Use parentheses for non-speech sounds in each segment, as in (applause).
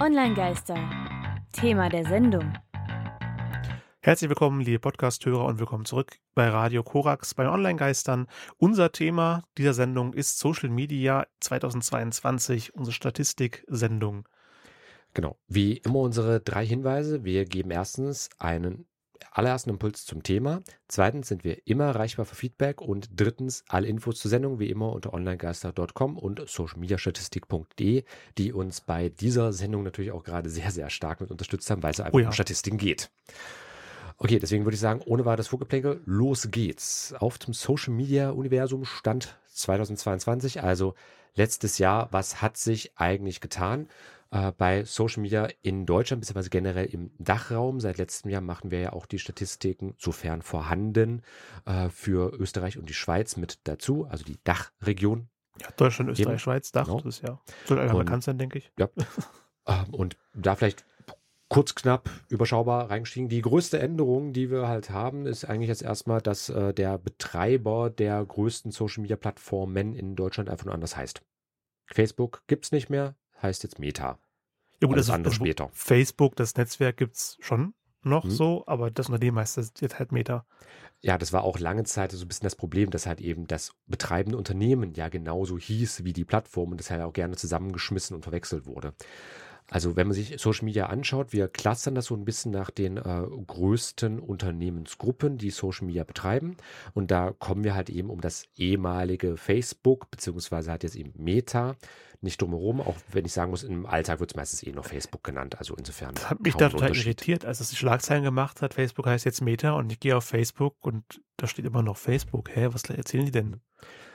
Online-Geister. Thema der Sendung. Herzlich willkommen, liebe Podcast-Hörer, und willkommen zurück bei Radio Korax bei Online-Geistern. Unser Thema dieser Sendung ist Social Media 2022, unsere Statistik-Sendung. Genau. Wie immer unsere drei Hinweise. Wir geben erstens einen allerersten Impuls zum Thema. Zweitens sind wir immer erreichbar für Feedback. Und drittens alle Infos zur Sendung wie immer unter onlinegeister.com und socialmediastatistik.de, die uns bei dieser Sendung natürlich auch gerade sehr, sehr stark mit unterstützt haben, weil es einfach oh ja. um Statistiken geht. Okay, deswegen würde ich sagen, ohne weiteres Vorgeplänkel, los geht's. Auf zum Social Media Universum Stand 2022, also letztes Jahr. Was hat sich eigentlich getan? Äh, bei Social Media in Deutschland, beziehungsweise generell im Dachraum. Seit letztem Jahr machen wir ja auch die Statistiken, sofern vorhanden, äh, für Österreich und die Schweiz mit dazu, also die Dachregion. Ja, Deutschland, Österreich, Eben. Schweiz, Dach, genau. das ist ja, soll einfach bekannt sein, denke ich. Ja. (laughs) Ähm, und da vielleicht kurz knapp überschaubar reingestiegen. Die größte Änderung, die wir halt haben, ist eigentlich jetzt erstmal, dass äh, der Betreiber der größten Social Media Plattformen in Deutschland einfach nur anders heißt. Facebook gibt es nicht mehr, heißt jetzt Meta. Ja gut, Alles also, andere später. Facebook, das Netzwerk gibt es schon noch hm. so, aber das Unternehmen heißt das jetzt halt Meta. Ja, das war auch lange Zeit so ein bisschen das Problem, dass halt eben das betreibende Unternehmen ja genauso hieß wie die Plattform und das halt auch gerne zusammengeschmissen und verwechselt wurde. Also wenn man sich Social Media anschaut, wir clustern das so ein bisschen nach den äh, größten Unternehmensgruppen, die Social Media betreiben. Und da kommen wir halt eben um das ehemalige Facebook, beziehungsweise halt jetzt eben Meta, nicht drumherum, auch wenn ich sagen muss, im Alltag wird es meistens eh noch Facebook genannt. Also insofern. Das hat mich da total irritiert, als es die Schlagzeilen gemacht hat, Facebook heißt jetzt Meta und ich gehe auf Facebook und da steht immer noch Facebook. Hä, was erzählen die denn?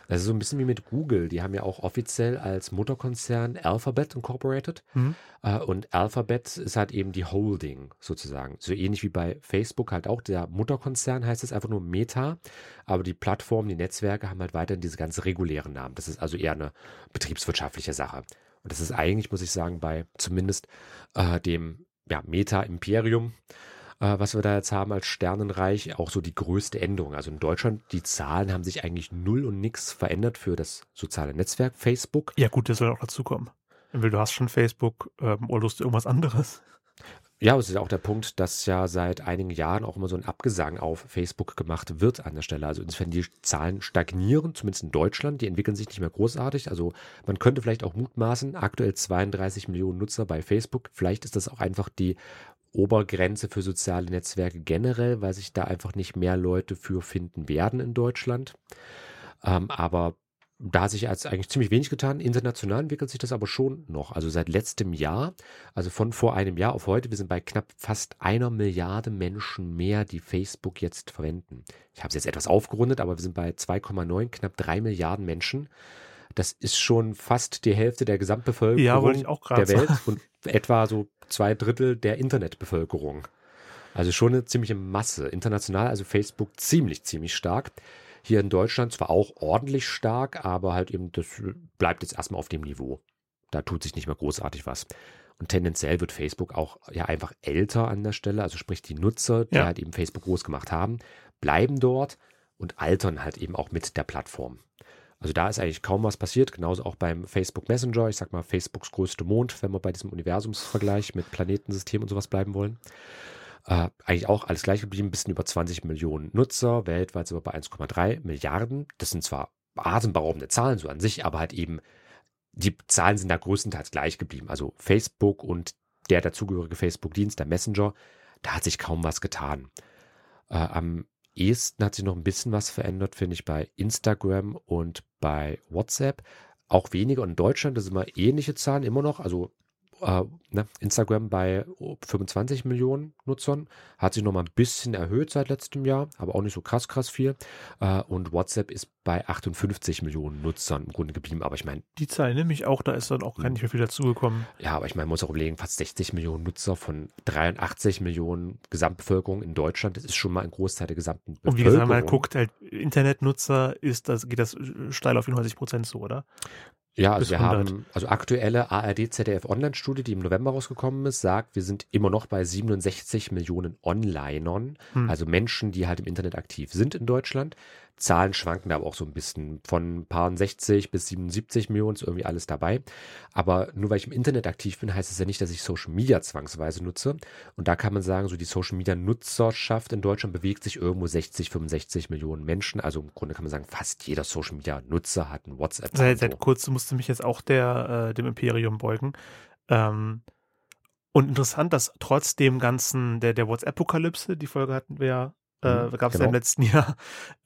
Das ist so ein bisschen wie mit Google. Die haben ja auch offiziell als Mutterkonzern Alphabet Incorporated. Mhm. Äh, und Alphabet ist halt eben die Holding sozusagen. So ähnlich wie bei Facebook halt auch. Der Mutterkonzern heißt es einfach nur Meta. Aber die Plattformen, die Netzwerke haben halt weiterhin diese ganz regulären Namen. Das ist also eher eine betriebswirtschaftliche Sache. Und das ist eigentlich, muss ich sagen, bei zumindest äh, dem ja, Meta-Imperium äh, was wir da jetzt haben als Sternenreich, auch so die größte Änderung. Also in Deutschland, die Zahlen haben sich eigentlich null und nix verändert für das soziale Netzwerk Facebook. Ja gut, das soll auch dazu kommen. Du hast schon Facebook ähm, oder lust irgendwas anderes? Ja, es ist auch der Punkt, dass ja seit einigen Jahren auch immer so ein Abgesang auf Facebook gemacht wird an der Stelle. Also insofern die Zahlen stagnieren, zumindest in Deutschland, die entwickeln sich nicht mehr großartig. Also man könnte vielleicht auch mutmaßen, aktuell 32 Millionen Nutzer bei Facebook. Vielleicht ist das auch einfach die Obergrenze für soziale Netzwerke generell, weil sich da einfach nicht mehr Leute für finden werden in Deutschland. Ähm, aber da hat sich jetzt eigentlich ziemlich wenig getan. International entwickelt sich das aber schon noch. Also seit letztem Jahr, also von vor einem Jahr auf heute, wir sind bei knapp fast einer Milliarde Menschen mehr, die Facebook jetzt verwenden. Ich habe es jetzt etwas aufgerundet, aber wir sind bei 2,9, knapp drei Milliarden Menschen. Das ist schon fast die Hälfte der Gesamtbevölkerung ja, der Welt und etwa so zwei Drittel der Internetbevölkerung. Also schon eine ziemliche Masse. International, also Facebook ziemlich, ziemlich stark. Hier in Deutschland zwar auch ordentlich stark, aber halt eben, das bleibt jetzt erstmal auf dem Niveau. Da tut sich nicht mehr großartig was. Und tendenziell wird Facebook auch ja einfach älter an der Stelle. Also sprich, die Nutzer, die ja. halt eben Facebook groß gemacht haben, bleiben dort und altern halt eben auch mit der Plattform. Also da ist eigentlich kaum was passiert, genauso auch beim Facebook Messenger, ich sag mal Facebooks größte Mond, wenn wir bei diesem Universumsvergleich mit Planetensystem und sowas bleiben wollen. Äh, eigentlich auch alles gleich geblieben, ein bisschen über 20 Millionen Nutzer, weltweit sind wir bei 1,3 Milliarden. Das sind zwar atemberaubende Zahlen so an sich, aber halt eben, die Zahlen sind da größtenteils gleich geblieben. Also Facebook und der dazugehörige Facebook-Dienst, der Messenger, da hat sich kaum was getan. Äh, am ehesten hat sich noch ein bisschen was verändert, finde ich, bei Instagram und bei WhatsApp. Auch weniger in Deutschland, das sind immer ähnliche Zahlen immer noch. Also äh, ne, Instagram bei 25 Millionen Nutzern, hat sich noch mal ein bisschen erhöht seit letztem Jahr, aber auch nicht so krass, krass viel. Äh, und WhatsApp ist bei 58 Millionen Nutzern im Grunde geblieben. Aber ich meine. Die Zahl nehme ich auch, da ist dann auch gar hm. nicht mehr viel dazugekommen. Ja, aber ich meine, man muss auch überlegen, fast 60 Millionen Nutzer von 83 Millionen Gesamtbevölkerung in Deutschland, das ist schon mal ein Großteil der gesamten Bevölkerung. Und wie gesagt, man guckt, halt, Internetnutzer ist das, geht das steil auf 90 Prozent so, oder? Ja, also wir haben also aktuelle ARD ZDF Online-Studie, die im November November rausgekommen ist, sagt, wir sind immer noch bei 67 Millionen Onlinern, Hm. also Menschen, die halt im Internet aktiv sind in Deutschland. Zahlen schwanken da aber auch so ein bisschen von ein paar 60 bis 77 Millionen, ist irgendwie alles dabei. Aber nur weil ich im Internet aktiv bin, heißt es ja nicht, dass ich Social Media zwangsweise nutze. Und da kann man sagen, so die Social Media Nutzerschaft in Deutschland bewegt sich irgendwo 60, 65 Millionen Menschen. Also im Grunde kann man sagen, fast jeder Social Media Nutzer hat ein WhatsApp. Seit, seit kurzem musste mich jetzt auch der, äh, dem Imperium beugen. Ähm, und interessant, dass trotz dem ganzen, der, der WhatsApp-Apokalypse, die Folge hatten wir ja, äh, Mhm, gab es ja genau. im letzten (laughs) Jahr,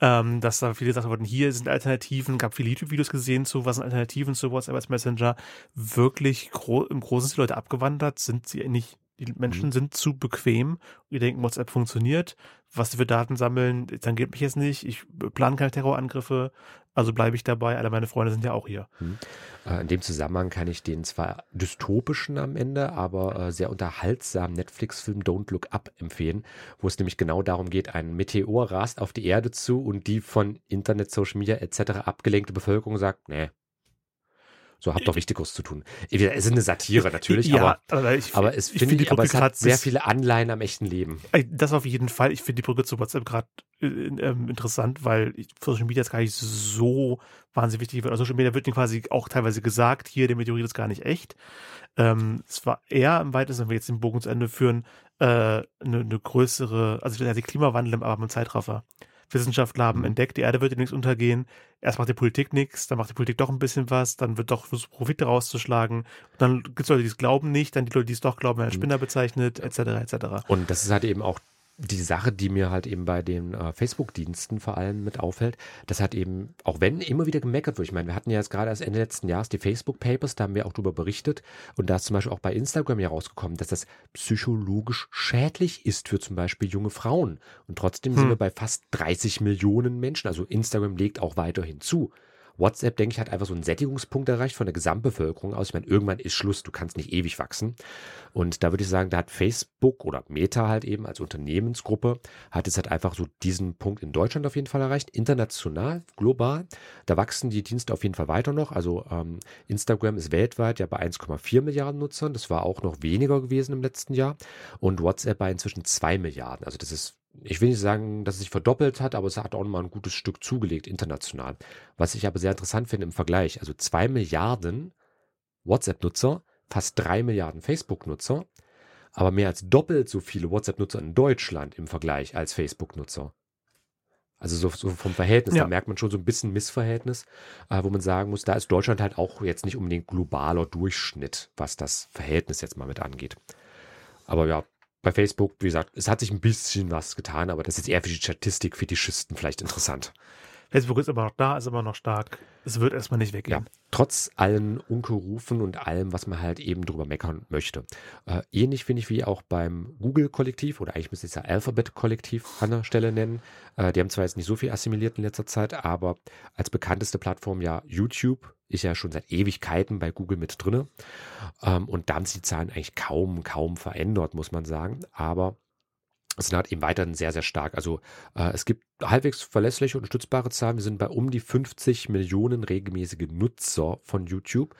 ähm, dass da viele gesagt wurden, hier sind Alternativen, gab viele YouTube-Videos gesehen zu, was sind Alternativen zu WhatsApp als Messenger. Wirklich gro im Großen sind die Leute abgewandert, sind sie nicht. Die Menschen Mhm. sind zu bequem. Die denken, WhatsApp funktioniert. Was sie für Daten sammeln, dann geht mich jetzt nicht. Ich plane keine Terrorangriffe. Also bleibe ich dabei. Alle meine Freunde sind ja auch hier. Äh, In dem Zusammenhang kann ich den zwar dystopischen am Ende, aber äh, sehr unterhaltsamen Netflix-Film Don't Look Up empfehlen, wo es nämlich genau darum geht, ein Meteor rast auf die Erde zu und die von Internet, Social Media etc. abgelenkte Bevölkerung sagt, nee, so habt doch Wichtigeres zu tun. Es ist eine Satire natürlich, ja, aber, aber, ich, aber es, ich finde finde ich, aber es hat sehr viele Anleihen am echten Leben. Das auf jeden Fall. Ich finde die Brücke zu WhatsApp gerade äh, ähm, interessant, weil Social Media ist gar nicht so wahnsinnig wichtig. Also Social Media wird quasi auch teilweise gesagt, hier, der Meteorit ist gar nicht echt. Ähm, es war eher im weitesten, wenn wir jetzt den Bogen zu Ende führen, äh, eine, eine größere, also die Klimawandel, aber mit Zeitraffer. Wissenschaftler haben Mhm. entdeckt, die Erde wird demnächst untergehen. Erst macht die Politik nichts, dann macht die Politik doch ein bisschen was, dann wird doch versucht, Profite rauszuschlagen. Und dann gibt es Leute, die es glauben nicht, dann die Leute, die es doch glauben, werden als Mhm. Spinner bezeichnet, etc. etc. Und das ist halt eben auch die Sache, die mir halt eben bei den äh, Facebook-Diensten vor allem mit auffällt, dass halt eben, auch wenn immer wieder gemeckert wird, ich meine, wir hatten ja jetzt gerade erst Ende letzten Jahres die Facebook-Papers, da haben wir auch drüber berichtet und da ist zum Beispiel auch bei Instagram ja rausgekommen, dass das psychologisch schädlich ist für zum Beispiel junge Frauen. Und trotzdem sind Hm. wir bei fast 30 Millionen Menschen, also Instagram legt auch weiterhin zu. WhatsApp, denke ich, hat einfach so einen Sättigungspunkt erreicht von der Gesamtbevölkerung aus. Ich meine, irgendwann ist Schluss, du kannst nicht ewig wachsen. Und da würde ich sagen, da hat Facebook oder Meta halt eben als Unternehmensgruppe, hat es halt einfach so diesen Punkt in Deutschland auf jeden Fall erreicht. International, global, da wachsen die Dienste auf jeden Fall weiter noch. Also ähm, Instagram ist weltweit ja bei 1,4 Milliarden Nutzern. Das war auch noch weniger gewesen im letzten Jahr. Und WhatsApp bei inzwischen 2 Milliarden. Also das ist ich will nicht sagen, dass es sich verdoppelt hat, aber es hat auch mal ein gutes Stück zugelegt international. Was ich aber sehr interessant finde im Vergleich, also zwei Milliarden WhatsApp-Nutzer, fast drei Milliarden Facebook-Nutzer, aber mehr als doppelt so viele WhatsApp-Nutzer in Deutschland im Vergleich als Facebook-Nutzer. Also so, so vom Verhältnis, Ja. da merkt man schon so ein bisschen Missverhältnis, äh, wo man sagen muss, da ist Deutschland halt auch jetzt nicht unbedingt globaler Durchschnitt, was das Verhältnis jetzt mal mit angeht. Aber ja, bei Facebook, wie gesagt, es hat sich ein bisschen was getan, aber das ist eher für die Statistik-Fetischisten vielleicht interessant. Facebook ist immer noch da, ist immer noch stark. Es wird erstmal nicht Ja, weggehen. trotz allen Unkerufen und allem, was man halt eben drüber meckern möchte. Äh, ähnlich finde ich wie auch beim Google-Kollektiv oder eigentlich müsste ich es ja Alphabet-Kollektiv an der Stelle nennen. Äh, die haben zwar jetzt nicht so viel assimiliert in letzter Zeit, aber als bekannteste Plattform ja YouTube ist ja schon seit Ewigkeiten bei Google mit drinne. Ähm, und da haben sich die Zahlen eigentlich kaum, kaum verändert, muss man sagen. Aber halt eben weiterhin sehr, sehr stark. Also äh, es gibt halbwegs verlässliche und stützbare Zahlen. Wir sind bei um die 50 Millionen regelmäßige Nutzer von YouTube.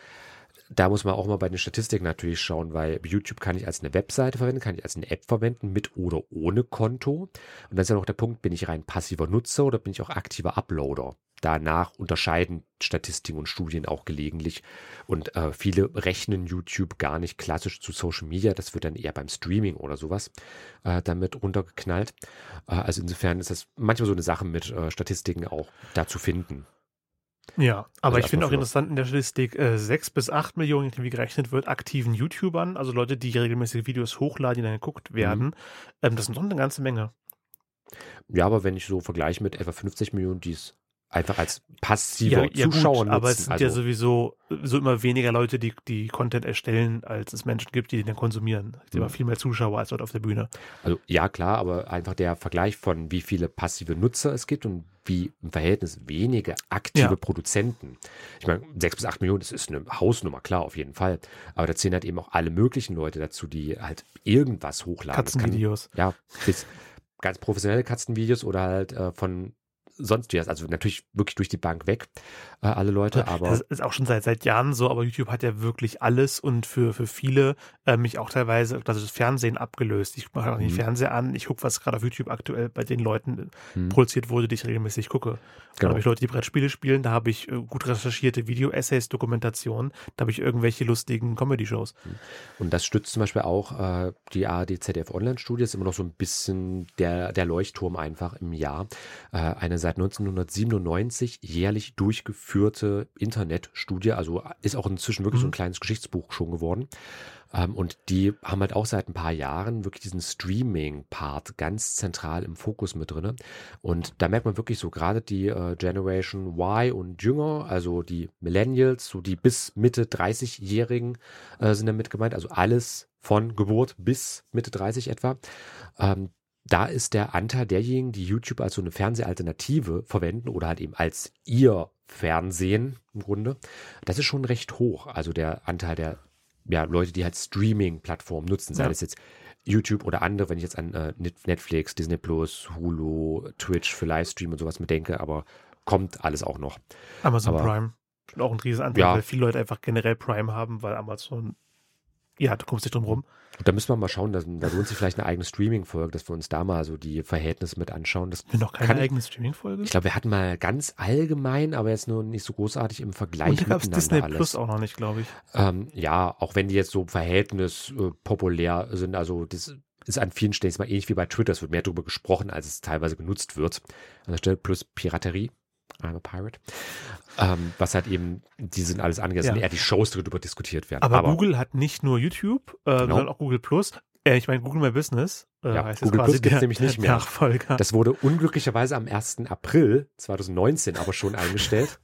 Da muss man auch mal bei den Statistiken natürlich schauen, weil YouTube kann ich als eine Webseite verwenden, kann ich als eine App verwenden, mit oder ohne Konto. Und dann ist ja noch der Punkt, bin ich rein passiver Nutzer oder bin ich auch aktiver Uploader? Danach unterscheiden Statistiken und Studien auch gelegentlich. Und äh, viele rechnen YouTube gar nicht klassisch zu Social Media. Das wird dann eher beim Streaming oder sowas äh, damit runtergeknallt. Äh, also insofern ist das manchmal so eine Sache mit äh, Statistiken auch da zu finden. Ja, aber Also ich finde auch interessant in der Statistik, äh, sechs bis acht Millionen, wie gerechnet wird, aktiven YouTubern, also Leute, die regelmäßig Videos hochladen, die dann geguckt werden. Mhm. Ähm, das sind doch eine ganze Menge. Ja, aber wenn ich so vergleiche mit etwa 50 Millionen, die es einfach als passiver Zuschauer nutzen. aber es sind also, ja sowieso so immer weniger Leute, die, die Content erstellen, als es Menschen gibt, die den dann konsumieren. Es sind immer Mhm. viel mehr Zuschauer als dort auf der Bühne. Also ja, klar, aber einfach der Vergleich von wie viele passive Nutzer es gibt und wie im Verhältnis wenige aktive Ja. Produzenten. Ich meine, sechs bis acht Millionen, das ist eine Hausnummer, klar, auf jeden Fall. Aber da zählen halt eben auch alle möglichen Leute dazu, die halt irgendwas hochladen. Das kann- Katzenvideos. Ja, bis ganz professionelle Katzenvideos oder halt äh, von sonst wie Also natürlich wirklich durch die Bank weg, äh, alle Leute, aber. Das ist auch schon seit, seit Jahren so, aber YouTube hat ja wirklich alles und für, für viele äh, mich auch teilweise das ist Fernsehen abgelöst. Ich mache auch nicht Mhm. Fernseher an, ich gucke, was gerade auf YouTube aktuell bei den Leuten Hm, produziert wurde, die ich regelmäßig gucke. Da genau. habe ich Leute, die Brettspiele spielen, da habe ich äh, gut recherchierte Video-Essays, Dokumentationen, da habe ich irgendwelche lustigen Comedy-Shows. Und das stützt zum Beispiel auch äh, die ARD ZDF Online-Studie, ist immer noch so ein bisschen der, der Leuchtturm einfach im Jahr. Äh, eine seit 1997 jährlich durchgeführte Internetstudie, also ist auch inzwischen wirklich so ein Mhm. kleines Geschichtsbuch schon geworden. Ähm, und die haben halt auch seit ein paar Jahren wirklich diesen Streaming-Part ganz zentral im Fokus mit drinne. Und da merkt man wirklich so gerade die äh, Generation Y und jünger, also die Millennials, so die bis Mitte 30-Jährigen äh, sind damit gemeint, also alles von Geburt bis Mitte 30 etwa. Ähm, da ist der Anteil derjenigen, die YouTube als so eine Fernsehalternative verwenden oder halt eben als ihr Fernsehen im Grunde, das ist schon recht hoch. Also der Anteil der ja, Leute, die halt Streaming-Plattformen nutzen, sei Ja. es jetzt YouTube oder andere, wenn ich jetzt an äh, Net- Netflix, Disney Plus, Hulu, Twitch für Livestream und sowas mit denke, aber kommt alles auch noch. Amazon Aber- Prime. Schon auch ein Riesenanteil, Ja. weil viele Leute einfach generell Prime haben, weil Amazon, ja, du kommst nicht drum rum. Und da müssen wir mal schauen, da, da lohnt sich vielleicht eine eigene Streaming-Folge, dass wir uns da mal so die Verhältnisse mit anschauen. Das Wir noch keine Kann- eigene Streaming-Folge? Ich glaube, wir hatten mal ganz allgemein, aber jetzt nur nicht so großartig im Vergleich Und da miteinander Disney alles. Plus auch noch nicht, glaube ich. Ähm, ja, auch wenn die jetzt so Verhältnis äh, populär sind, also das ist an vielen Stellen jetzt mal ähnlich wie bei Twitter. Es wird mehr darüber gesprochen, als es teilweise genutzt wird. An der Stelle plus Piraterie. I'm a pirate. Ähm, was halt eben, die sind alles das Ja. eher die Shows, die darüber diskutiert werden. Aber, Google hat nicht nur YouTube, äh, Genau. sondern auch Google Plus. Äh, ich meine, Google My Business äh, Ja, heißt Google quasi Plus gibt's der, nämlich nicht mehr. Nachfolger. Das wurde unglücklicherweise am 1. April 2019 aber schon eingestellt.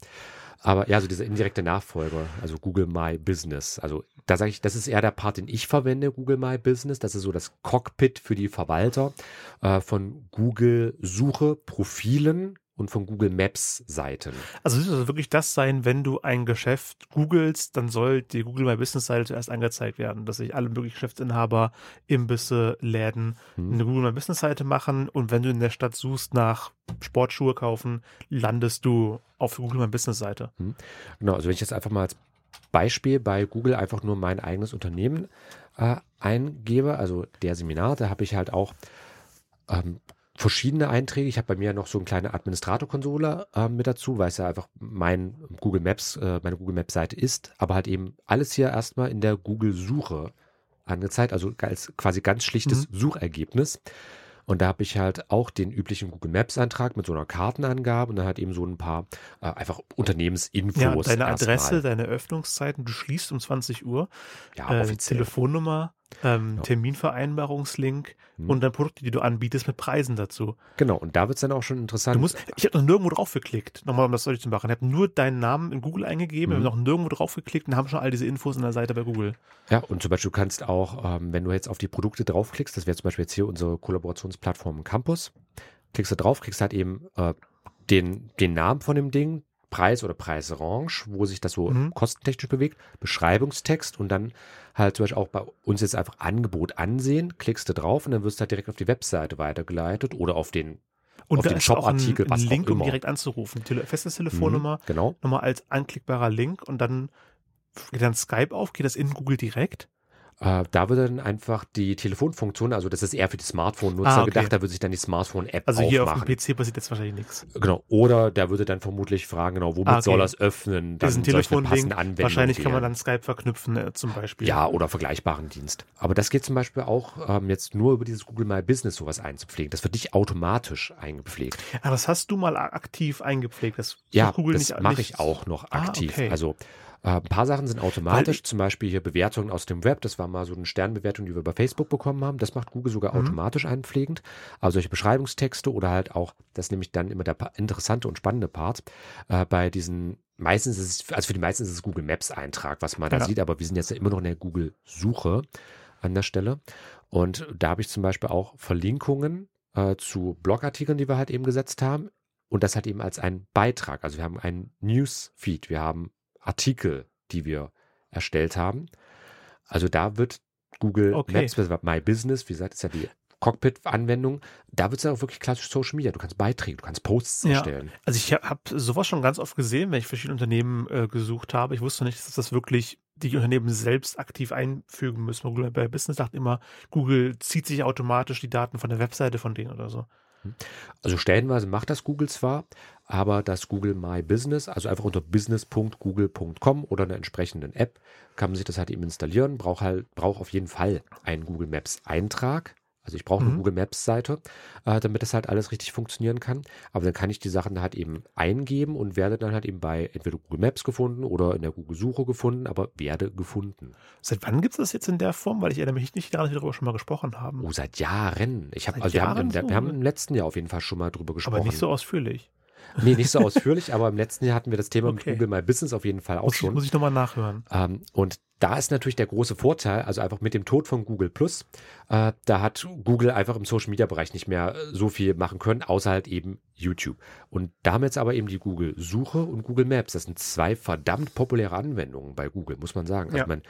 Aber ja, so dieser indirekte Nachfolger, also Google My Business. Also da sage ich, das ist eher der Part, den ich verwende, Google My Business. Das ist so das Cockpit für die Verwalter äh, von Google Suche, Profilen und von Google Maps Seiten. Also es soll wirklich das sein, wenn du ein Geschäft googelst, dann soll die Google My Business Seite zuerst angezeigt werden, dass sich alle möglichen Geschäftsinhaber, Imbisse, Läden Hm. eine Google My Business Seite machen und wenn du in der Stadt suchst nach Sportschuhe kaufen, landest du auf der Google My Business Seite. Genau, also wenn ich jetzt einfach mal als Beispiel bei Google einfach nur mein eigenes Unternehmen äh, eingebe, also der Seminar, da habe ich halt auch ähm, verschiedene Einträge. Ich habe bei mir noch so eine kleine Administratorkonsole äh, mit dazu, weil es ja einfach mein Google Maps, äh, meine Google Maps Seite ist, aber halt eben alles hier erstmal in der Google Suche angezeigt, also als quasi ganz schlichtes Suchergebnis. Und da habe ich halt auch den üblichen Google Maps Eintrag mit so einer Kartenangabe und dann halt eben so ein paar äh, einfach Unternehmensinfos. Ja, deine. Adresse, deine Öffnungszeiten, du schließt um 20 Uhr, ja, äh, offiziell. Telefonnummer, ähm, Ja. Terminvereinbarungslink Hm. und dann Produkte, die du anbietest mit Preisen dazu. Genau, und da wird es dann auch schon interessant. Du musst, ich habe noch nirgendwo drauf geklickt, nochmal um das deutlich zu machen. Ich habe nur deinen Namen in Google eingegeben, Mhm. habe noch nirgendwo drauf geklickt und haben schon all diese Infos in der Seite bei Google. Ja, und zum Beispiel du kannst auch, ähm, wenn du jetzt auf die Produkte draufklickst, das wäre zum Beispiel jetzt hier unsere Kollaborationsplattform Campus, klickst du drauf, kriegst halt eben äh, den, den Namen von dem Ding, Preis oder Preisrange, wo sich das so Mhm. kostentechnisch bewegt, Beschreibungstext und dann halt zum Beispiel auch bei uns jetzt einfach Angebot ansehen, klickst du drauf und dann wirst du halt direkt auf die Webseite weitergeleitet oder auf den, Und auf da den Shop-Artikel, was ein auch Link, um direkt anzurufen. Tele feste Telefonnummer, Mhm, genau. nochmal als anklickbarer Link und dann geht dann Skype auf, geht das in Google direkt? Äh, da würde dann einfach die Telefonfunktion, also das ist eher für die Smartphone-Nutzer Ah, okay. gedacht, da würde sich dann die Smartphone-App Also hier auf aufmachen. dem PC passiert jetzt wahrscheinlich nichts. Genau. Oder der würde dann vermutlich fragen, genau, womit Ah, okay. soll er es öffnen? Dann Diesen soll ich eine Telefonlink, wahrscheinlich kann man dann Skype verknüpfen äh, zum Beispiel. ja, oder vergleichbaren Dienst. Aber das geht zum Beispiel auch ähm, jetzt nur über dieses Google My Business sowas einzupflegen. Das wird nicht automatisch eingepflegt. Ah, das hast du mal aktiv eingepflegt. Das Ja, Google das mache ich auch noch Ah, aktiv. okay. Also äh, ein paar Sachen sind automatisch, Weil- zum Beispiel hier Bewertungen aus dem Web. Das war mal so eine Sternbewertung, die wir bei Facebook bekommen haben. Das macht Google sogar Mhm. automatisch einpflegend. Aber solche Beschreibungstexte oder halt auch, das ist nämlich dann immer der interessante und spannende Part, äh, bei diesen Meistens ist es, also für die meisten ist es Google Maps Eintrag, was man da Ja. sieht, aber wir sind jetzt ja immer noch in der Google Suche an der Stelle. Und da habe ich zum Beispiel auch Verlinkungen äh, zu Blogartikeln, die wir halt eben gesetzt haben. Und das halt eben als ein Beitrag. Also wir haben einen Newsfeed, wir haben Artikel, die wir erstellt haben. Also da wird Google Okay. Maps, beziehungsweise My Business, wie gesagt, ist ja die Cockpit-Anwendung, da wird es ja auch wirklich klassisch Social Media. Du kannst Beiträge, du kannst Posts Ja. erstellen. Also ich habe sowas schon ganz oft gesehen, wenn ich verschiedene Unternehmen äh, gesucht habe. Ich wusste nicht, dass das wirklich die Unternehmen selbst aktiv einfügen müssen. Google bei Business sagt immer, Google zieht sich automatisch die Daten von der Webseite von denen oder so. Also stellenweise macht das Google zwar, aber das Google My Business, also einfach unter business.google.com oder einer entsprechenden App, kann man sich das halt eben installieren. Braucht halt, braucht auf jeden Fall einen Google Maps Eintrag. Also ich brauche eine Mhm. Google Maps Seite, äh, damit das halt alles richtig funktionieren kann. Aber dann kann ich die Sachen halt eben eingeben und werde dann halt eben bei entweder Google Maps gefunden oder in der Google Suche gefunden, aber werde gefunden. Seit wann gibt es das jetzt in der Form? Weil ich erinnere mich nicht daran, dass wir darüber schon mal gesprochen haben. Oh, seit Jahren. Ich habe Seit also wir haben, Jahren im- wir so, haben im letzten Jahr auf jeden Fall schon mal drüber gesprochen. Aber nicht so ausführlich. Nee, nicht so ausführlich, aber im letzten Jahr hatten wir das Thema Okay. mit Google My Business auf jeden Fall auch Muss ich, schon. muss ich nochmal nachhören. Ähm, und da ist natürlich der große Vorteil, also einfach mit dem Tod von Google Plus, äh, da hat Google einfach im Social Media Bereich nicht mehr äh, so viel machen können, außer halt eben YouTube. Und da haben jetzt aber eben die Google Suche und Google Maps. Das sind zwei verdammt populäre Anwendungen bei Google, muss man sagen. Ja. Also man,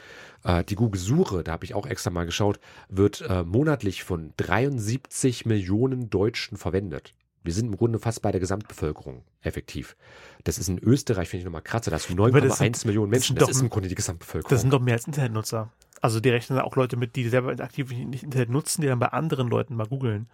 äh, die Google Suche, da habe ich auch extra mal geschaut, wird äh, monatlich von 73 Millionen Deutschen verwendet. Wir sind im Grunde fast bei der Gesamtbevölkerung effektiv. Das ist in Österreich, finde ich nochmal krasser. Das sind Aber das 9,1 sind- Millionen das Menschen. Das doch- ist im Grunde die Gesamtbevölkerung. Das sind doch mehr als Internetnutzer. Also die rechnen auch Leute mit, die selber aktiv nicht Internet nutzen, die dann bei anderen Leuten mal googeln.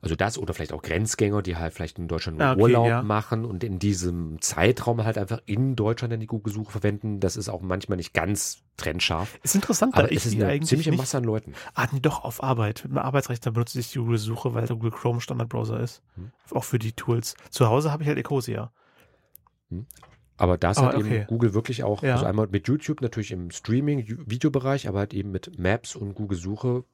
Also das oder vielleicht auch Grenzgänger, die halt vielleicht in Deutschland Ah, okay, Urlaub ja. machen und in diesem Zeitraum halt einfach in Deutschland dann die Google-Suche verwenden. Das ist auch manchmal nicht ganz trennscharf. Ist interessant, Aber es ist eine eigentlich ziemliche nicht, Masse an Leuten. Ah, nee, doch, auf Arbeit. Mit einem Arbeitsrechner benutze ich die Google-Suche, weil der Google Chrome Standardbrowser ist. Hm. Auch für die Tools. Zu Hause habe ich halt Ecosia. Aber da ist Aber halt okay. eben Google wirklich auch, Ja. also einmal mit YouTube natürlich im Streaming-Videobereich, aber halt eben mit Maps und Google-Suche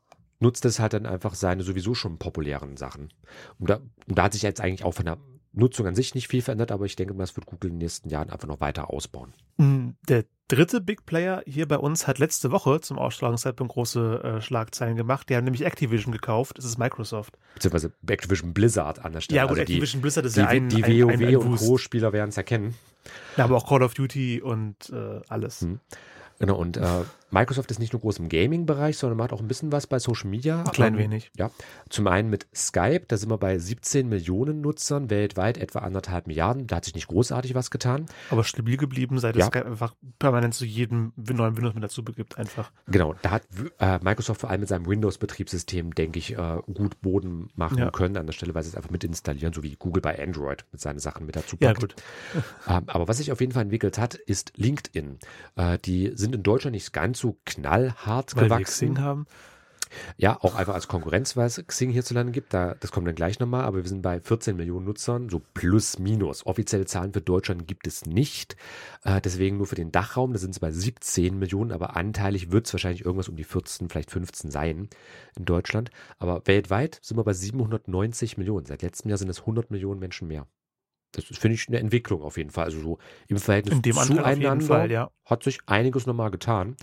nutzt es halt dann einfach seine sowieso schon populären Sachen. Und da, und da hat sich jetzt eigentlich auch von der Nutzung an sich nicht viel verändert, aber ich denke mal, das wird Google in den nächsten Jahren einfach noch weiter ausbauen. Mm, Der dritte Big Player hier bei uns hat letzte Woche zum Ausstrahlungszeitpunkt große äh, Schlagzeilen gemacht. Die haben nämlich Activision gekauft. Das ist Microsoft. Beziehungsweise Activision Blizzard an der Stelle. Ja, gut, also die, Activision Blizzard ist die, ja ein, die WoW ein, ein und. Co-Spieler werden es erkennen. Ja, aber auch Call of Duty und äh, alles. Hm. Genau, und äh, Microsoft ist nicht nur groß im Gaming-Bereich, sondern macht auch ein bisschen was bei Social Media. Ein klein Ähm, wenig. Ja, zum einen mit Skype, da sind wir bei 17 Millionen Nutzern, weltweit etwa anderthalb Milliarden. Da hat sich nicht großartig was getan. Aber stabil geblieben, seit Ja. es Skype einfach permanent zu jedem neuen Windows mit dazu begibt, einfach. Genau, da hat äh, Microsoft vor allem mit seinem Windows-Betriebssystem, denke ich, äh, gut Boden machen Ja. können an der Stelle, weil sie es einfach mit installieren, so wie Google bei Android mit seinen Sachen mit dazu Ja, packt. gut. Ähm, aber was sich auf jeden Fall entwickelt hat, ist LinkedIn. Äh, die sind in Deutschland nicht ganz so knallhart Weil wir gewachsen. Xing haben. Ja, auch einfach als Konkurrenz, weil es Xing hierzulande gibt. Da, das kommt dann gleich nochmal, aber wir sind bei 14 Millionen Nutzern, so plus minus. Offizielle Zahlen für Deutschland gibt es nicht. Äh, deswegen nur für den Dachraum, da sind es bei 17 Millionen, aber anteilig wird es wahrscheinlich irgendwas um die 14, vielleicht 15 sein in Deutschland. Aber weltweit sind wir bei 790 Millionen. Seit letztem Jahr sind es 100 Millionen Menschen mehr. Das finde ich, eine Entwicklung auf jeden Fall. Also so im Verhältnis zueinander Fall, ja. hat sich einiges nochmal getan.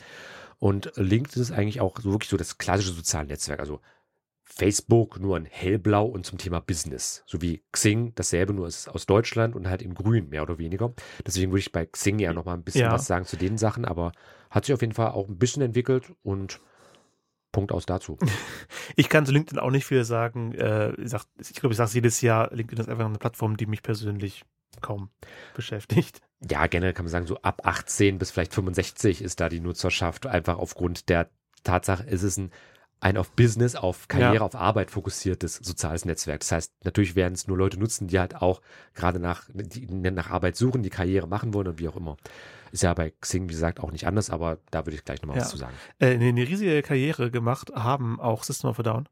Und LinkedIn ist eigentlich auch so wirklich so das klassische soziale Netzwerk. Also Facebook nur in hellblau und zum Thema Business. So wie Xing dasselbe, nur ist aus Deutschland und halt in grün, mehr oder weniger. Deswegen würde ich bei Xing ja nochmal ein bisschen Ja. was sagen zu den Sachen, aber hat sich auf jeden Fall auch ein bisschen entwickelt und Punkt aus dazu. (laughs) Ich kann zu LinkedIn auch nicht viel sagen. Äh, ich glaube, ich sage jedes Jahr, LinkedIn ist einfach eine Plattform, die mich persönlich kaum beschäftigt. Ja, generell kann man sagen, so ab 18 bis vielleicht 65 ist da die Nutzerschaft einfach aufgrund der Tatsache, es ist ein, ein auf Business, auf Karriere, Ja. auf Arbeit fokussiertes soziales Netzwerk. Das heißt, natürlich werden es nur Leute nutzen, die halt auch gerade nach, nach Arbeit suchen, die Karriere machen wollen und wie auch immer. Ist ja bei Xing, wie gesagt, auch nicht anders, aber da würde ich gleich nochmal Ja. was zu sagen. Äh, eine, riesige Karriere gemacht haben auch System of a Down.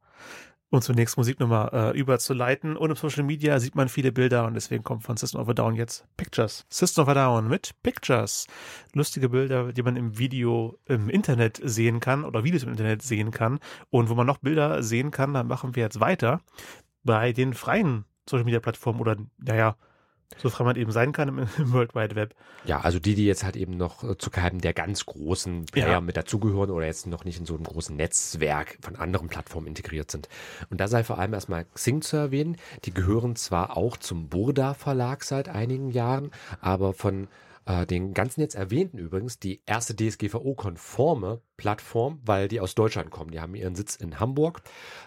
Und zunächst Musiknummer äh, überzuleiten. Und im Social Media sieht man viele Bilder und deswegen kommt von System of a Down jetzt Pictures. System of a Down mit Pictures. Lustige Bilder, die man im Video im Internet sehen kann oder Videos im Internet sehen kann. Und wo man noch Bilder sehen kann, dann machen wir jetzt weiter bei den freien Social Media Plattformen oder, naja, so frei man eben sein kann im, (laughs) im World Wide Web. Ja, also die, die jetzt halt eben noch äh, zu keinem der ganz großen Player Ja. mit dazugehören oder jetzt noch nicht in so einem großen Netzwerk von anderen Plattformen integriert sind. Und da sei vor allem erstmal Xing zu erwähnen. Die gehören zwar auch zum Burda Verlag seit einigen Jahren, aber von äh, den ganzen jetzt erwähnten übrigens die erste DSGVO-konforme Plattform, weil die aus Deutschland kommen. Die haben ihren Sitz in Hamburg,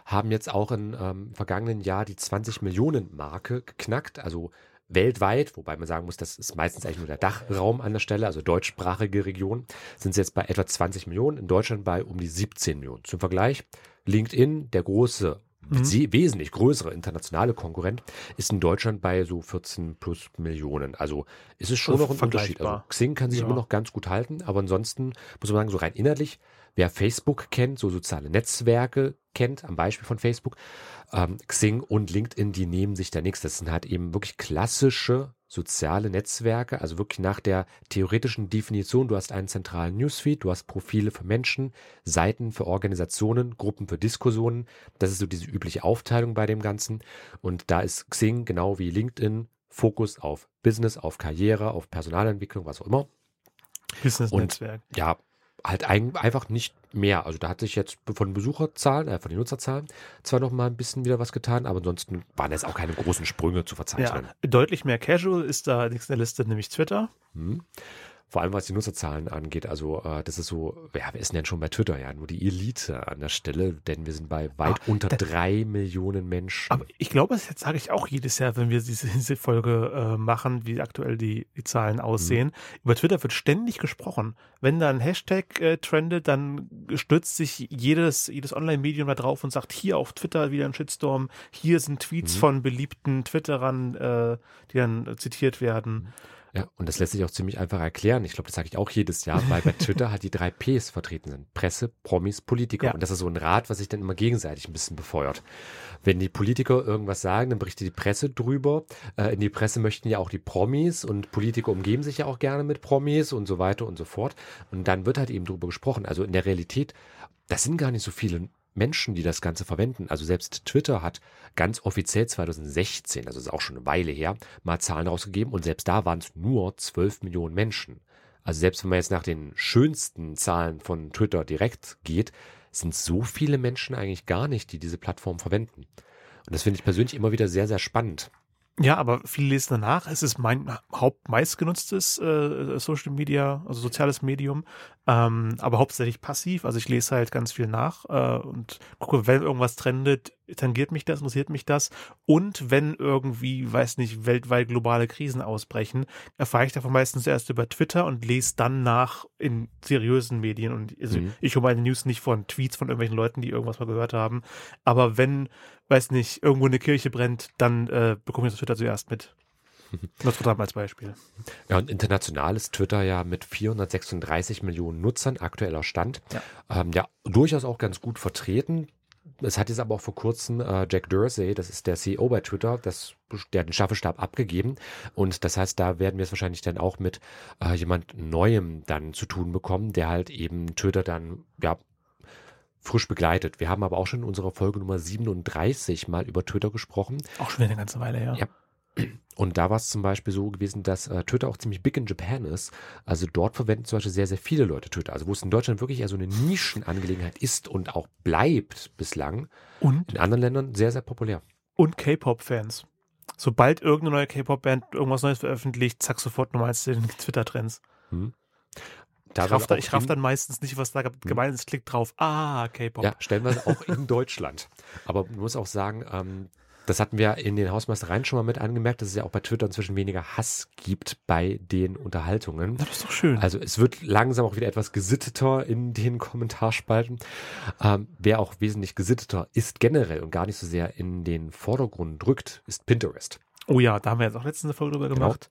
haben jetzt auch im ähm, vergangenen Jahr die 20 Millionen Marke geknackt, also weltweit, wobei man sagen muss, das ist meistens eigentlich nur der Dachraum an der Stelle, also deutschsprachige Region, sind sie jetzt bei etwa 20 Millionen, in Deutschland bei um die 17 Millionen. Zum Vergleich, LinkedIn, der große mhm. wesentlich größere internationale Konkurrent, ist in Deutschland bei so 14 plus Millionen. Also ist es schon noch ein Unterschied. Also Xing kann sich ja. immer noch ganz gut halten, aber ansonsten muss man sagen, so rein innerlich, wer Facebook kennt, so soziale Netzwerke kennt, am Beispiel von Facebook, ähm, Xing und LinkedIn, die nehmen sich da nichts. Das sind halt eben wirklich klassische soziale Netzwerke, also wirklich nach der theoretischen Definition, du hast einen zentralen Newsfeed, du hast Profile für Menschen, Seiten für Organisationen, Gruppen für Diskussionen. Das ist so diese übliche Aufteilung bei dem Ganzen. Und da ist Xing genau wie LinkedIn Fokus auf Business, auf Karriere, auf Personalentwicklung, was auch immer. Business-Netzwerk. Ja, halt ein, einfach nicht mehr. Also da hat sich jetzt von Besucherzahlen, äh, von den Nutzerzahlen zwar noch mal ein bisschen wieder was getan, aber ansonsten waren jetzt auch keine großen Sprünge zu verzeichnen. Ja, deutlich mehr Casual ist da in der Liste, nämlich Twitter. Hm. Vor allem was die Nutzerzahlen angeht. Also äh, das ist so, ja, wir sind denn schon bei Twitter? Ja, nur die Elite an der Stelle, denn wir sind bei weit ah, unter drei Millionen Menschen. Aber ich glaube, das jetzt sage ich auch jedes Jahr, wenn wir diese, diese Folge äh, machen, wie aktuell die, die Zahlen aussehen. Mhm. Über Twitter wird ständig gesprochen. Wenn da ein Hashtag äh, trendet, dann stürzt sich jedes, jedes Online-Medium da drauf und sagt, hier auf Twitter wieder ein Shitstorm, hier sind Tweets mhm. von beliebten Twitterern, äh, die dann zitiert werden. Mhm. Ja, und das lässt sich auch ziemlich einfach erklären. Ich glaube, das sage ich auch jedes Jahr, weil bei Twitter halt die drei Ps vertreten sind. Presse, Promis, Politiker. Ja. Und das ist so ein Rad, was sich dann immer gegenseitig ein bisschen befeuert. Wenn die Politiker irgendwas sagen, dann berichtet die Presse drüber. Äh, in die Presse möchten ja auch die Promis und Politiker umgeben sich ja auch gerne mit Promis und so weiter und so fort. Und dann wird halt eben drüber gesprochen. Also in der Realität, das sind gar nicht so viele Menschen, die das Ganze verwenden. Also selbst Twitter hat ganz offiziell 2016, also ist auch schon eine Weile her, mal Zahlen rausgegeben und selbst da waren es nur 12 Millionen Menschen. Also selbst wenn man jetzt nach den schönsten Zahlen von Twitter direkt geht, sind so viele Menschen eigentlich gar nicht, die diese Plattform verwenden. Und das finde ich persönlich immer wieder sehr, sehr spannend. Ja, aber viele lesen danach. Es ist mein hauptmeistgenutztes äh, Social Media, also soziales Medium, ähm, aber hauptsächlich passiv. Also ich lese halt ganz viel nach äh, und gucke, wenn irgendwas trendet, tangiert mich das, interessiert mich das. Und wenn irgendwie, weiß nicht, weltweit globale Krisen ausbrechen, erfahre ich davon meistens erst über Twitter und lese dann nach in seriösen Medien. Und also mhm. ich hole meine News nicht von Tweets von irgendwelchen Leuten, die irgendwas mal gehört haben. Aber wenn weiß nicht, irgendwo eine Kirche brennt, dann äh, bekomme ich das Twitter zuerst mit. Notre Dame als Beispiel. Ja, und international ist Twitter ja mit 436 Millionen Nutzern aktueller Stand. Ja, ähm, ja durchaus auch ganz gut vertreten. Es hat jetzt aber auch vor kurzem äh, Jack Dorsey, das ist der CEO bei Twitter, das, der den Staffelstab abgegeben. Und das heißt, da werden wir es wahrscheinlich dann auch mit äh, jemand Neuem dann zu tun bekommen, der halt eben Twitter dann ja frisch begleitet. Wir haben aber auch schon in unserer Folge Nummer 37 mal über Twitter gesprochen. Auch schon eine ganze Weile, ja. ja. Und da war es zum Beispiel so gewesen, dass äh, Twitter auch ziemlich big in Japan ist. Also dort verwenden zum Beispiel sehr, sehr viele Leute Twitter. Also wo es in Deutschland wirklich eher so eine Nischenangelegenheit ist und auch bleibt bislang. Und? In anderen Ländern sehr, sehr populär. Und K-Pop-Fans. Sobald irgendeine neue K-Pop-Band irgendwas Neues veröffentlicht, zack, sofort Nummer eins den Twitter-Trends. Hm. Ich raff, da, ich raff dann meistens nicht, was da hm. gemeint ist. Klick drauf. Ah, K-Pop. Ja, stellenweise auch (laughs) in Deutschland. Aber man muss auch sagen, ähm, das hatten wir in den Hausmeistereien schon mal mit angemerkt, dass es ja auch bei Twitter inzwischen weniger Hass gibt bei den Unterhaltungen. Das ist doch schön. Also es wird langsam auch wieder etwas gesitteter in den Kommentarspalten. Ähm, wer auch wesentlich gesitteter ist generell und gar nicht so sehr in den Vordergrund drückt, ist Pinterest. Oh ja, da haben wir jetzt auch letztens eine Folge drüber genau. gemacht.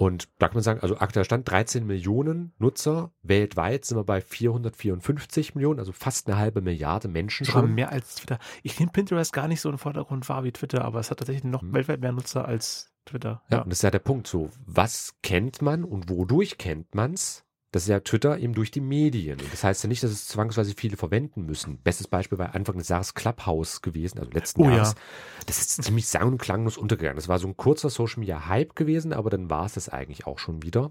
Und da kann man sagen, also aktueller Stand 13 Millionen Nutzer. Weltweit sind wir bei 454 Millionen, also fast eine halbe Milliarde Menschen schon. schon. mehr als Twitter. Ich nehme Pinterest gar nicht so im Vordergrund wahr wie Twitter, aber es hat tatsächlich noch hm. weltweit mehr Nutzer als Twitter. Ja. ja, und das ist ja der Punkt so. Was kennt man und wodurch kennt man's? Das ist ja Twitter eben durch die Medien. Und das heißt ja nicht, dass es zwangsweise viele verwenden müssen. Bestes Beispiel war Anfang des Jahres Clubhouse gewesen, also letzten Oh ja. Jahres. Das ist ziemlich sang- und klanglos untergegangen. Das war so ein kurzer Social Media Hype gewesen, aber dann war es das eigentlich auch schon wieder.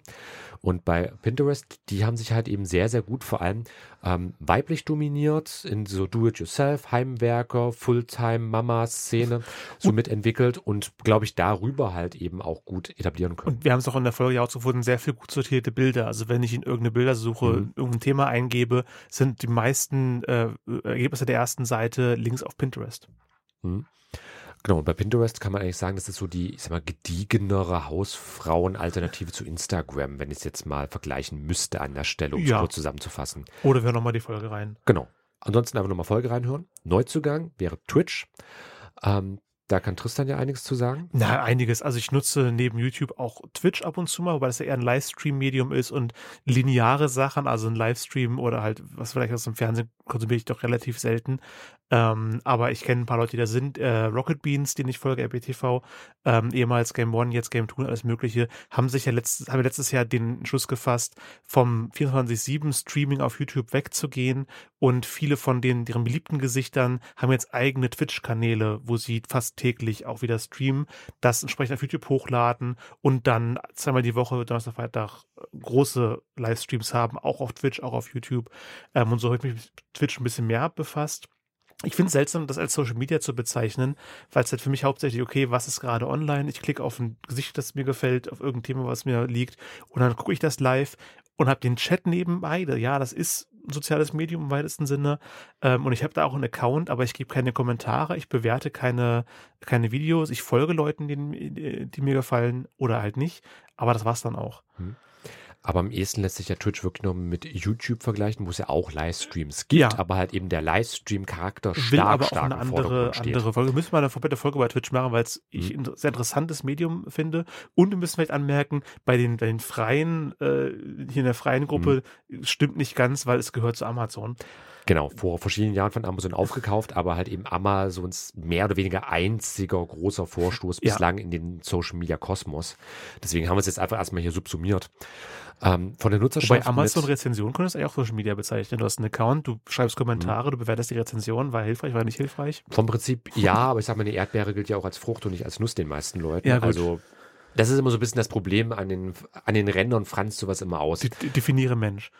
Und bei Pinterest, die haben sich halt eben sehr, sehr gut vor allem ähm, weiblich dominiert, in so Do-it-yourself, Heimwerker, Fulltime-Mama-Szene so mitentwickelt und glaube ich darüber halt eben auch gut etablieren können. Und wir haben es auch in der Folge herausgefunden, sehr viel gut sortierte Bilder. Also wenn ich in irgendeine Bildersuche Mhm. irgendein Thema eingebe, sind die meisten äh, Ergebnisse der ersten Seite links auf Pinterest. Genau, und bei Pinterest kann man eigentlich sagen, das ist so die, ich sag mal, gediegenere Hausfrauen-Alternative zu Instagram, wenn ich es jetzt mal vergleichen müsste an der Stelle, um es Ja. kurz zusammenzufassen. Oder wir hören nochmal die Folge rein. Genau. Ansonsten einfach nochmal Folge reinhören. Neuzugang wäre Twitch. Ähm, da kann Tristan ja einiges zu sagen. Na, einiges. Also ich nutze neben YouTube auch Twitch ab und zu mal, wobei das ja eher ein Livestream-Medium ist und lineare Sachen, also ein Livestream oder halt, was vielleicht aus dem Fernsehen konsumiere ich doch relativ selten. Ähm, aber ich kenne ein paar Leute, die da sind. Äh, Rocket Beans, den ich folge, RBTV, ähm, ehemals Game One, jetzt Game Two, alles Mögliche, haben sich ja letztes, haben letztes Jahr den Entschluss gefasst, vom 24-7 Streaming auf YouTube wegzugehen und viele von den, deren beliebten Gesichtern haben jetzt eigene Twitch-Kanäle, wo sie fast täglich auch wieder streamen, das entsprechend auf YouTube hochladen und dann zweimal die Woche, Donnerstag, Freitag, große Livestreams haben, auch auf Twitch, auch auf YouTube. Ähm, und so habe ich mich mit Twitch ein bisschen mehr befasst. Ich finde es seltsam, das als Social Media zu bezeichnen, weil es halt für mich hauptsächlich, okay, was ist gerade online? Ich klicke auf ein Gesicht, das mir gefällt, auf irgendein Thema, was mir liegt, und dann gucke ich das live und habe den Chat nebenbei. Ja, das ist ein soziales Medium im weitesten Sinne. Ähm, und ich habe da auch einen Account, aber ich gebe keine Kommentare, ich bewerte keine, keine Videos, ich folge Leuten, die, die mir gefallen oder halt nicht. Aber das war's dann auch. Aber am ehesten lässt sich ja Twitch wirklich nur mit YouTube vergleichen, wo es ja auch Livestreams gibt, Ja. aber halt eben der Livestream-Charakter Ich will stark, aber auch stark eine im andere, Vordergrund steht. andere Folge. Wir müssen mal eine komplette Folge bei Twitch machen, weil es ich ein sehr interessantes Medium finde. Und wir müssen vielleicht anmerken, bei den, bei den freien, äh, hier in der freien Gruppe stimmt nicht ganz, weil es gehört zu Amazon. Genau, vor verschiedenen Jahren von Amazon aufgekauft, aber halt eben Amazons mehr oder weniger einziger großer Vorstoß Ja. bislang in den Social Media Kosmos. Deswegen haben wir es jetzt einfach erstmal hier subsumiert. Ähm, von der Nutzerschaft. Wobei Amazon mit, Rezension könntest du eigentlich auch Social Media bezeichnen. Du hast einen Account, du schreibst Kommentare, du bewertest die Rezension, war hilfreich, war nicht hilfreich. vom Prinzip ja, aber ich sag mal, eine Erdbeere gilt ja auch als Frucht und nicht als Nuss den meisten Leuten. Ja. Also das ist immer so ein bisschen das Problem an den, an den Rändern franzt sowas immer aus. Die, definiere Mensch.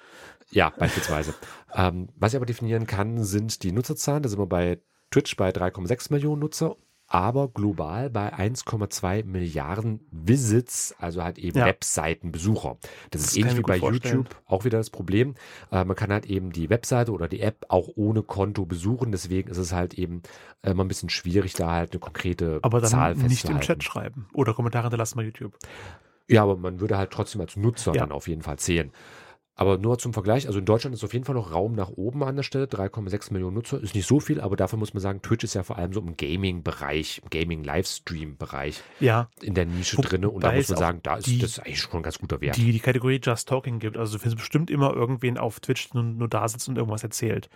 Ja, beispielsweise. (laughs) ähm, was ich aber definieren kann, sind die Nutzerzahlen. Da sind wir bei Twitch bei 3,6 Millionen Nutzer, aber global bei 1,2 Milliarden Visits, also halt eben Ja. Webseitenbesucher. Das, Das ist ähnlich wie bei vorstellen. YouTube auch wieder das Problem. Äh, man kann halt eben die Webseite oder die App auch ohne Konto besuchen. Deswegen ist es halt eben äh, immer ein bisschen schwierig, da halt eine konkrete Aber Zahl dann nicht im festzuhalten. Chat schreiben oder Kommentare hinterlassen bei YouTube. Ja, aber man würde halt trotzdem als Nutzer Ja. dann auf jeden Fall zählen. Aber nur zum Vergleich, also in Deutschland ist auf jeden Fall noch Raum nach oben an der Stelle. 3,6 Millionen Nutzer ist nicht so viel, aber dafür muss man sagen, Twitch ist ja vor allem so im Gaming-Bereich, im Gaming-Livestream-Bereich Ja, in der Nische Wo- drin. Und da muss man sagen, da ist die- das eigentlich schon ein ganz guter Wert. die die Kategorie Just Talking gibt. Also du findest bestimmt immer irgendwen auf Twitch, der nur, nur da sitzt und irgendwas erzählt.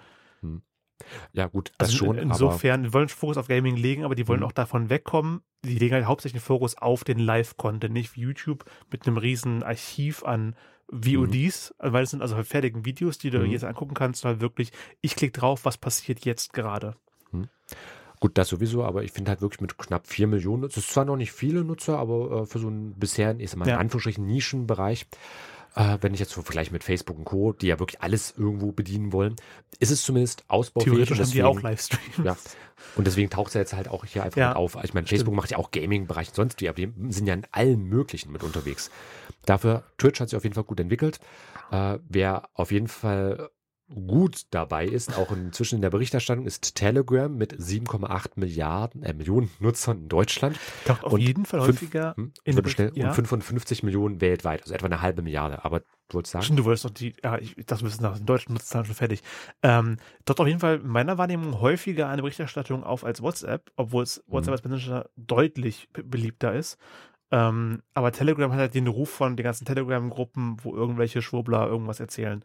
ja, gut, das Also schon. in, insofern, wir wollen Fokus auf Gaming legen, aber die wollen Mhm. auch davon wegkommen. Die legen halt hauptsächlich den Fokus auf den Live-Content, nicht wie YouTube mit einem riesen Archiv an VODs, weil es sind also halt fertigen Videos, die du Mhm. jetzt angucken kannst, sondern wirklich, ich klicke drauf, was passiert jetzt gerade. aber gut, das sowieso, aber ich finde halt wirklich mit knapp 4 Millionen, es ist zwar noch nicht viele Nutzer, aber äh, für so einen bisher, ich sag mal, in Ja. Anführungsstrichen Nischenbereich, äh, wenn ich jetzt so vergleiche mit Facebook und Co., die ja wirklich alles irgendwo bedienen wollen, ist es zumindest ausbaufähig. Theoretisch und haben die auch deswegen- Livestreams. Ja. Und deswegen taucht es jetzt halt auch hier einfach Ja, mit auf. Ich meine, Facebook macht ja auch Gaming-Bereich und sonst wie, aber die sind ja in allen möglichen mit unterwegs. Dafür, Twitch hat sich auf jeden Fall gut entwickelt. Äh, wer auf jeden Fall gut dabei ist, auch inzwischen in der Berichterstattung, ist Telegram mit 7,8 Milliarden, äh, Millionen Nutzern in Deutschland. Taucht auf Und jeden Fall fünf- häufiger Hm, in der- schnell, ja. und 55 Millionen weltweit, also etwa eine halbe Milliarde. Aber du wolltest sagen? Stimmt, du wolltest doch die, ja, ich wir sind nach den deutschen Nutzerzahlen schon fertig. Ähm, dort auf jeden Fall in meiner Wahrnehmung häufiger eine Berichterstattung auf als WhatsApp, obwohl es WhatsApp Mhm. als Messenger deutlich be- beliebter ist. Ähm, aber Telegram hat halt den Ruf von den ganzen Telegram-Gruppen, wo irgendwelche Schwurbler irgendwas erzählen.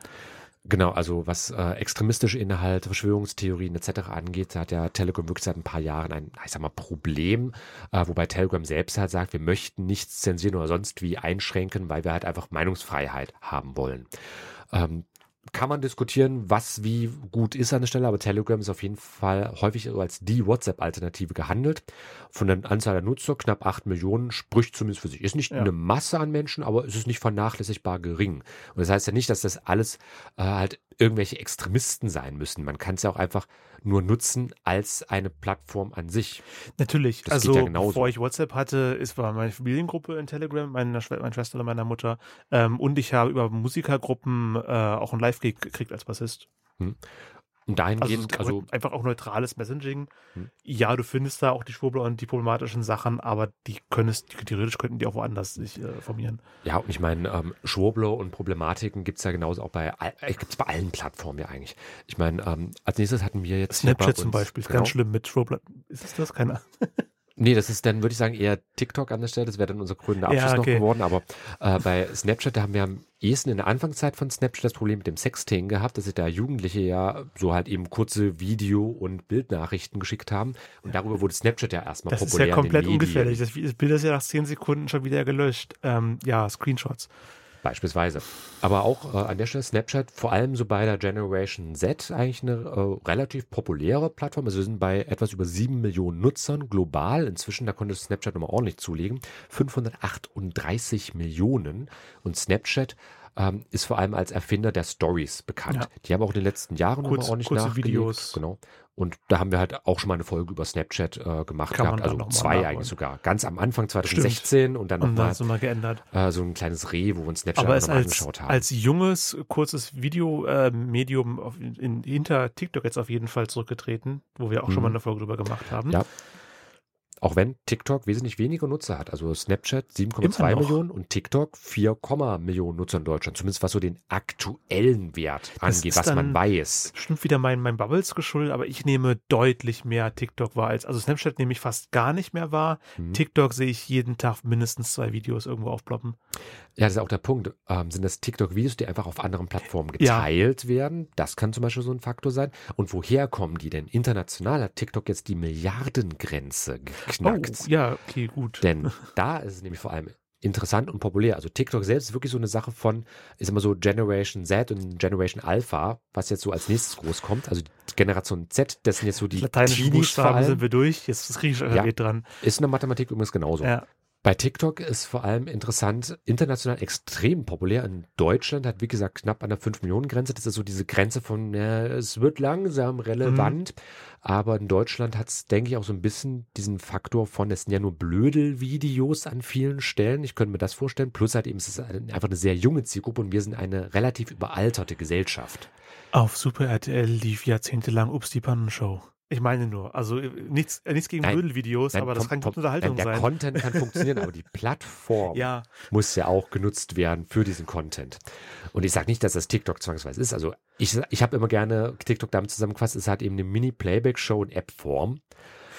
Genau, also was äh, extremistische Inhalte, Verschwörungstheorien etc. angeht, hat ja Telegram wirklich seit ein paar Jahren ein, ich sag mal, Problem, äh, wobei Telegram selbst halt sagt, wir möchten nichts zensieren oder sonst wie einschränken, weil wir halt einfach Meinungsfreiheit haben wollen. Ähm, kann man diskutieren, was wie gut ist an der Stelle, aber Telegram ist auf jeden Fall häufig als die WhatsApp-Alternative gehandelt. Von der Anzahl der Nutzer, knapp 8 Millionen, spricht zumindest für sich. Ist nicht ja. eine Masse an Menschen, aber es ist nicht vernachlässigbar gering. Und das heißt ja nicht, dass das alles äh, halt irgendwelche Extremisten sein müssen. Man kann es ja auch einfach nur nutzen als eine Plattform an sich. Natürlich. Das also, ja bevor ich WhatsApp hatte, ist war meine Familiengruppe in Telegram, meine, meine Schwester und meiner Mutter. Ähm, und ich habe über Musikergruppen äh, auch ein Live-Gig gekriegt als Bassist. Hm. Und dahingehend, also, also einfach auch neutrales Messaging. Hm. Ja, du findest da auch die Schwurbler und die problematischen Sachen, aber die könntest, theoretisch könnten die auch woanders sich äh, formieren. Ja, und ich meine, ähm, Schwurbler und Problematiken gibt es ja genauso auch bei, äh, gibt's bei allen Plattformen ja eigentlich. Ich meine, ähm, als nächstes hatten wir jetzt. Snapchat zum Beispiel, ist genau. ganz schlimm mit Schwurbler. Ist es das? Keine Ahnung. (laughs) Nee, das ist dann, würde ich sagen, eher TikTok an der Stelle. Das wäre dann unser grüner Abschluss ja, okay. noch geworden. Aber äh, bei Snapchat, da haben wir am ehesten in der Anfangszeit von Snapchat das Problem mit dem Sexting gehabt, dass sich da Jugendliche ja so halt eben kurze Video- und Bildnachrichten geschickt haben. Und darüber wurde Snapchat ja erstmal das populär. Das ist ja komplett ungefährlich. Das Bild ist ja nach zehn Sekunden schon wieder gelöscht. Ähm, ja, Screenshots. Beispielsweise. Aber auch äh, an der Stelle Snapchat, vor allem so bei der Generation Z, eigentlich eine äh, relativ populäre Plattform. Also wir sind bei etwas über sieben Millionen Nutzern global. Inzwischen, da konnte Snapchat nochmal ordentlich zulegen. 538 Millionen. Und Snapchat ähm, ist vor allem als Erfinder der Stories bekannt. Ja. Die haben auch in den letzten Jahren Kurz, nochmal ordentlich kurze nachgelegt. Videos. Genau. Und da haben wir halt auch schon mal eine Folge über Snapchat äh, gemacht Kann gehabt, also zwei eigentlich sogar. Ganz am Anfang 2016 Stimmt. und dann nochmal so mal geändert. Äh, so ein kleines Reh, wo wir uns Snapchat nochmal als, angeschaut haben. Als junges, kurzes Videomedium äh, in, in, hinter TikTok jetzt auf jeden Fall zurückgetreten, wo wir auch mhm. schon mal eine Folge drüber gemacht haben. Ja. Auch wenn TikTok wesentlich weniger Nutzer hat. Also Snapchat 7,2 Millionen und TikTok 4, Millionen Nutzer in Deutschland. Zumindest was so den aktuellen Wert angeht, was man weiß. Stimmt wieder mein, mein Bubbles geschuldet, aber ich nehme deutlich mehr TikTok wahr als, also Snapchat nehme ich fast gar nicht mehr wahr. Mhm. TikTok sehe ich jeden Tag mindestens zwei Videos irgendwo aufploppen. Ja, das ist auch der Punkt. Ähm, sind das TikTok-Videos, die einfach auf anderen Plattformen geteilt ja. werden? Das kann zum Beispiel so ein Faktor sein. Und woher kommen die denn? International hat TikTok jetzt die Milliardengrenze geknackt. Oh, ja, okay, gut. Denn da ist es nämlich vor allem interessant und populär. Also TikTok selbst ist wirklich so eine Sache von, ist immer so Generation Z und Generation Alpha, was jetzt so als nächstes groß kommt. Also Generation Z, das sind jetzt so die Lateinischen Buchstaben sind wir durch, jetzt ist Griechisch ja, dran. Ist in der Mathematik übrigens genauso. Ja. Bei TikTok ist vor allem interessant, international extrem populär. In Deutschland hat, wie gesagt, knapp an der 5-Millionen-Grenze. Das ist so diese Grenze von, ja, es wird langsam relevant. Mhm. Aber in Deutschland hat es, denke ich, auch so ein bisschen diesen Faktor von, es sind ja nur Blödel-Videos an vielen Stellen. Ich könnte mir das vorstellen. Plus halt eben, es ist einfach eine sehr junge Zielgruppe und wir sind eine relativ überalterte Gesellschaft. Auf Super RTL lief jahrzehntelang Ups die Pannenshow. Ich meine nur, also äh, nichts, äh, nichts gegen Blödelvideos, aber das kann gute Unterhaltung nein, der sein. Der Content kann (laughs) funktionieren, aber die Plattform ja. muss ja auch genutzt werden für diesen Content. Und ich sage nicht, dass das TikTok zwangsweise ist. Also ich, ich habe immer gerne TikTok damit zusammengefasst, es hat eben eine Mini-Playback-Show in App-Form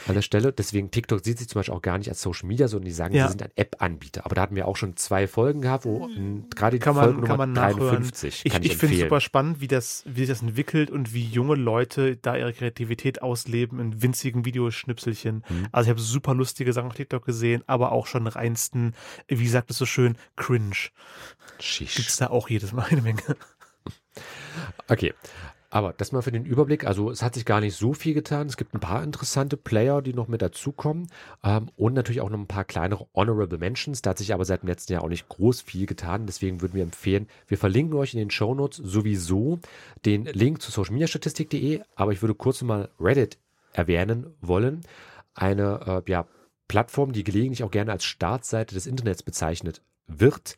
an der Stelle. Deswegen TikTok sieht sich zum Beispiel auch gar nicht als Social Media, sondern die sagen, ja. sie sind ein App-Anbieter. Aber da hatten wir auch schon zwei Folgen gehabt, wo hm. gerade die kann Folge man, Nummer kann man 53 ich, ich, ich finde es super spannend, wie das, wie sich das entwickelt und wie junge Leute da ihre Kreativität ausleben in winzigen Videoschnipselchen. Mhm. Also ich habe super lustige Sachen auf TikTok gesehen, aber auch schon reinsten, wie sagt es so schön, cringe. Gibt es da auch jedes Mal eine Menge. Okay. Aber das mal für den Überblick. Also es hat sich gar nicht so viel getan. Es gibt ein paar interessante Player, die noch mit dazukommen. Ähm, und natürlich auch noch ein paar kleinere Honorable Mentions. Da hat sich aber seit dem letzten Jahr auch nicht groß viel getan. Deswegen würden wir empfehlen, wir verlinken euch in den Show Notes sowieso den Link zu socialmediastatistik.de. Aber ich würde kurz mal Reddit erwähnen wollen. Eine äh, ja, Plattform, die gelegentlich auch gerne als Startseite des Internets bezeichnet wird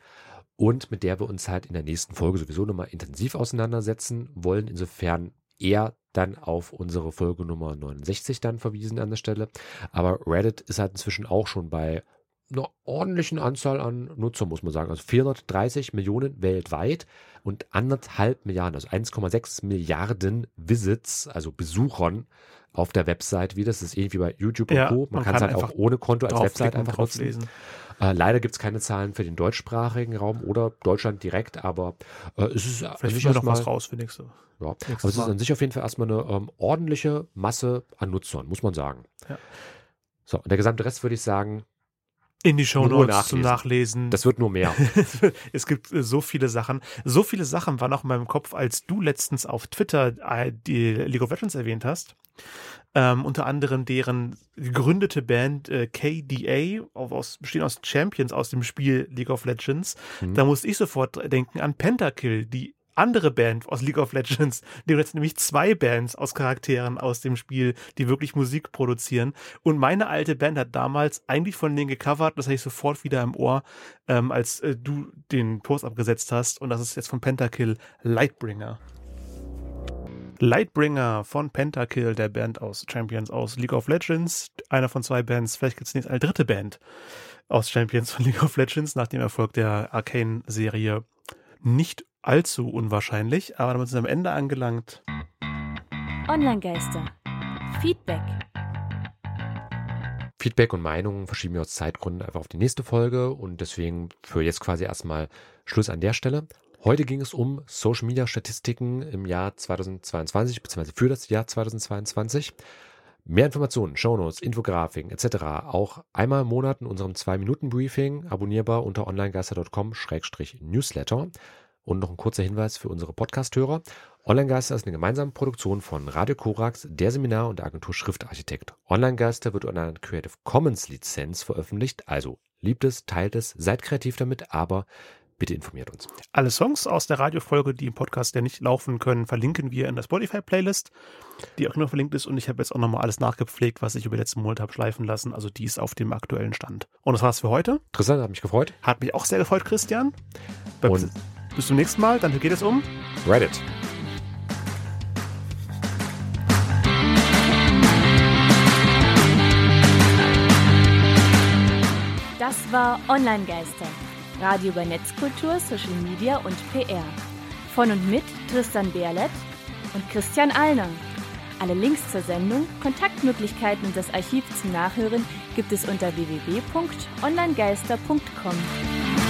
und mit der wir uns halt in der nächsten Folge sowieso nochmal intensiv auseinandersetzen wollen. Insofern eher dann auf unsere Folge Nummer 69 dann verwiesen an der Stelle. Aber Reddit ist halt inzwischen auch schon bei einer ordentlichen Anzahl an Nutzern, muss man sagen. Also 430 Millionen weltweit und anderthalb Milliarden, also 1,6 Milliarden Visits, also Besuchern auf der Website wie Das ist ähnlich wie bei YouTube ja, und Co. Man, man kann es halt auch ohne Konto als Website einfach nutzen. Lesen. Äh, leider gibt es keine Zahlen für den deutschsprachigen Raum oder Deutschland direkt, aber äh, es ist Vielleicht noch was raus für nächste. Ja, aber es ist an sich auf jeden Fall erstmal eine ähm, ordentliche Masse an Nutzern, muss man sagen. Ja. So, und der gesamte Rest würde ich sagen, in die Show Notes zum Nachlesen. Das wird nur mehr. (laughs) es gibt äh, so viele Sachen. So viele Sachen waren auch in meinem Kopf, als du letztens auf Twitter äh, die League of Legends erwähnt hast. Ähm, unter anderem deren gegründete Band äh, KDA, aus, bestehen aus Champions aus dem Spiel League of Legends. Mhm. Da musste ich sofort denken an Pentakill, die andere Band aus League of Legends. (laughs) Die jetzt nämlich zwei Bands aus Charakteren aus dem Spiel, die wirklich Musik produzieren. Und meine alte Band hat damals eigentlich von denen gecovert, das hatte ich sofort wieder im Ohr, ähm, als äh, du den Post abgesetzt hast. Und das ist jetzt von Pentakill Lightbringer. Lightbringer von Pentakill, der Band aus Champions aus League of Legends. Einer von zwei Bands. Vielleicht gibt es jetzt eine dritte Band aus Champions von League of Legends nach dem Erfolg der Arcane-Serie. Nicht allzu unwahrscheinlich, aber damit sind wir am Ende angelangt. Online-Geister. Feedback. Feedback und Meinungen verschieben wir aus Zeitgründen einfach auf die nächste Folge und deswegen für jetzt quasi erstmal Schluss an der Stelle. Heute ging es um Social Media Statistiken im Jahr 2022 bzw. für das Jahr 2022. Mehr Informationen, Shownotes, Infografiken etc. auch einmal im Monat in unserem 2-Minuten-Briefing, abonnierbar unter onlinegeister.com-newsletter. Und noch ein kurzer Hinweis für unsere Podcast-Hörer. Online-Geister ist eine gemeinsame Produktion von Radio Korax, der Seminar und der Agentur Schriftarchitekt. Online-Geister wird unter einer Creative Commons Lizenz veröffentlicht, also liebt es, teilt es, seid kreativ damit, aber bitte informiert uns. Alle Songs aus der Radiofolge, die im Podcast ja nicht laufen können, verlinken wir in der Spotify-Playlist, die auch noch verlinkt ist. Und ich habe jetzt auch nochmal alles nachgepflegt, was ich über die letzten Monate habe schleifen lassen. Also die ist auf dem aktuellen Stand. Und das war's für heute. Interessant, hat mich gefreut. Hat mich auch sehr gefreut, Christian. Und bis zum nächsten Mal. Dann geht es um Reddit. Das war Online-Geister. Radio über Netzkultur, Social Media und PR. Von und mit Tristan Berlet und Christian Allner. Alle Links zur Sendung, Kontaktmöglichkeiten und das Archiv zum Nachhören gibt es unter www.onlinegeister.com.